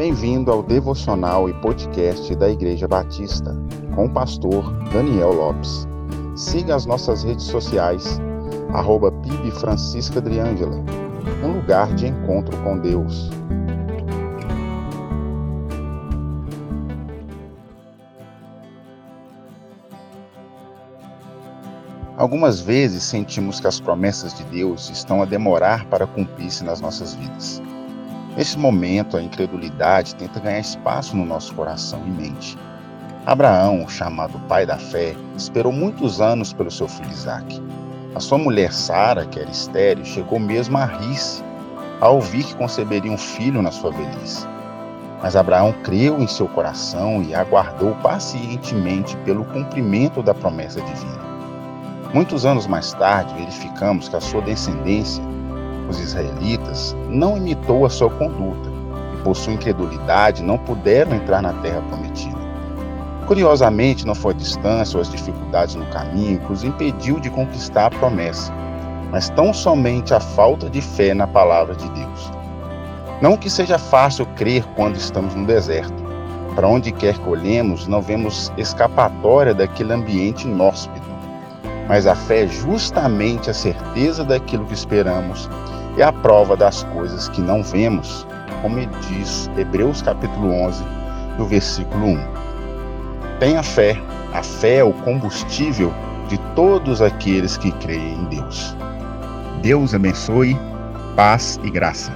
Bem-vindo ao devocional e podcast da Igreja Batista, com o pastor Daniel Lopes. Siga as nossas redes sociais, arroba PIB Francisca Driângela, um lugar de encontro com Deus. Algumas vezes sentimos que as promessas de Deus estão a demorar para cumprir-se nas nossas vidas. Nesse momento, a incredulidade tenta ganhar espaço no nosso coração e mente. Abraão, chamado pai da fé, esperou muitos anos pelo seu filho Isaque. A sua mulher Sara, que era estéril, chegou mesmo a rir-se ao ouvir que conceberia um filho na sua velhice. Mas Abraão creu em seu coração e aguardou pacientemente pelo cumprimento da promessa divina. Muitos anos mais tarde, verificamos que a sua descendência os israelitas, não imitou a sua conduta e, por sua incredulidade, não puderam entrar na terra prometida. Curiosamente, não foi a distância ou as dificuldades no caminho que os impediu de conquistar a promessa, mas tão somente a falta de fé na palavra de Deus. Não que seja fácil crer quando estamos no deserto. Para onde quer que olhemos, não vemos escapatória daquele ambiente inóspito. Mas a fé é justamente a certeza daquilo que esperamos é a prova das coisas que não vemos, como diz Hebreus capítulo 11, no versículo 1. Tenha fé, a fé é o combustível de todos aqueles que creem em Deus. Deus abençoe, paz e graça.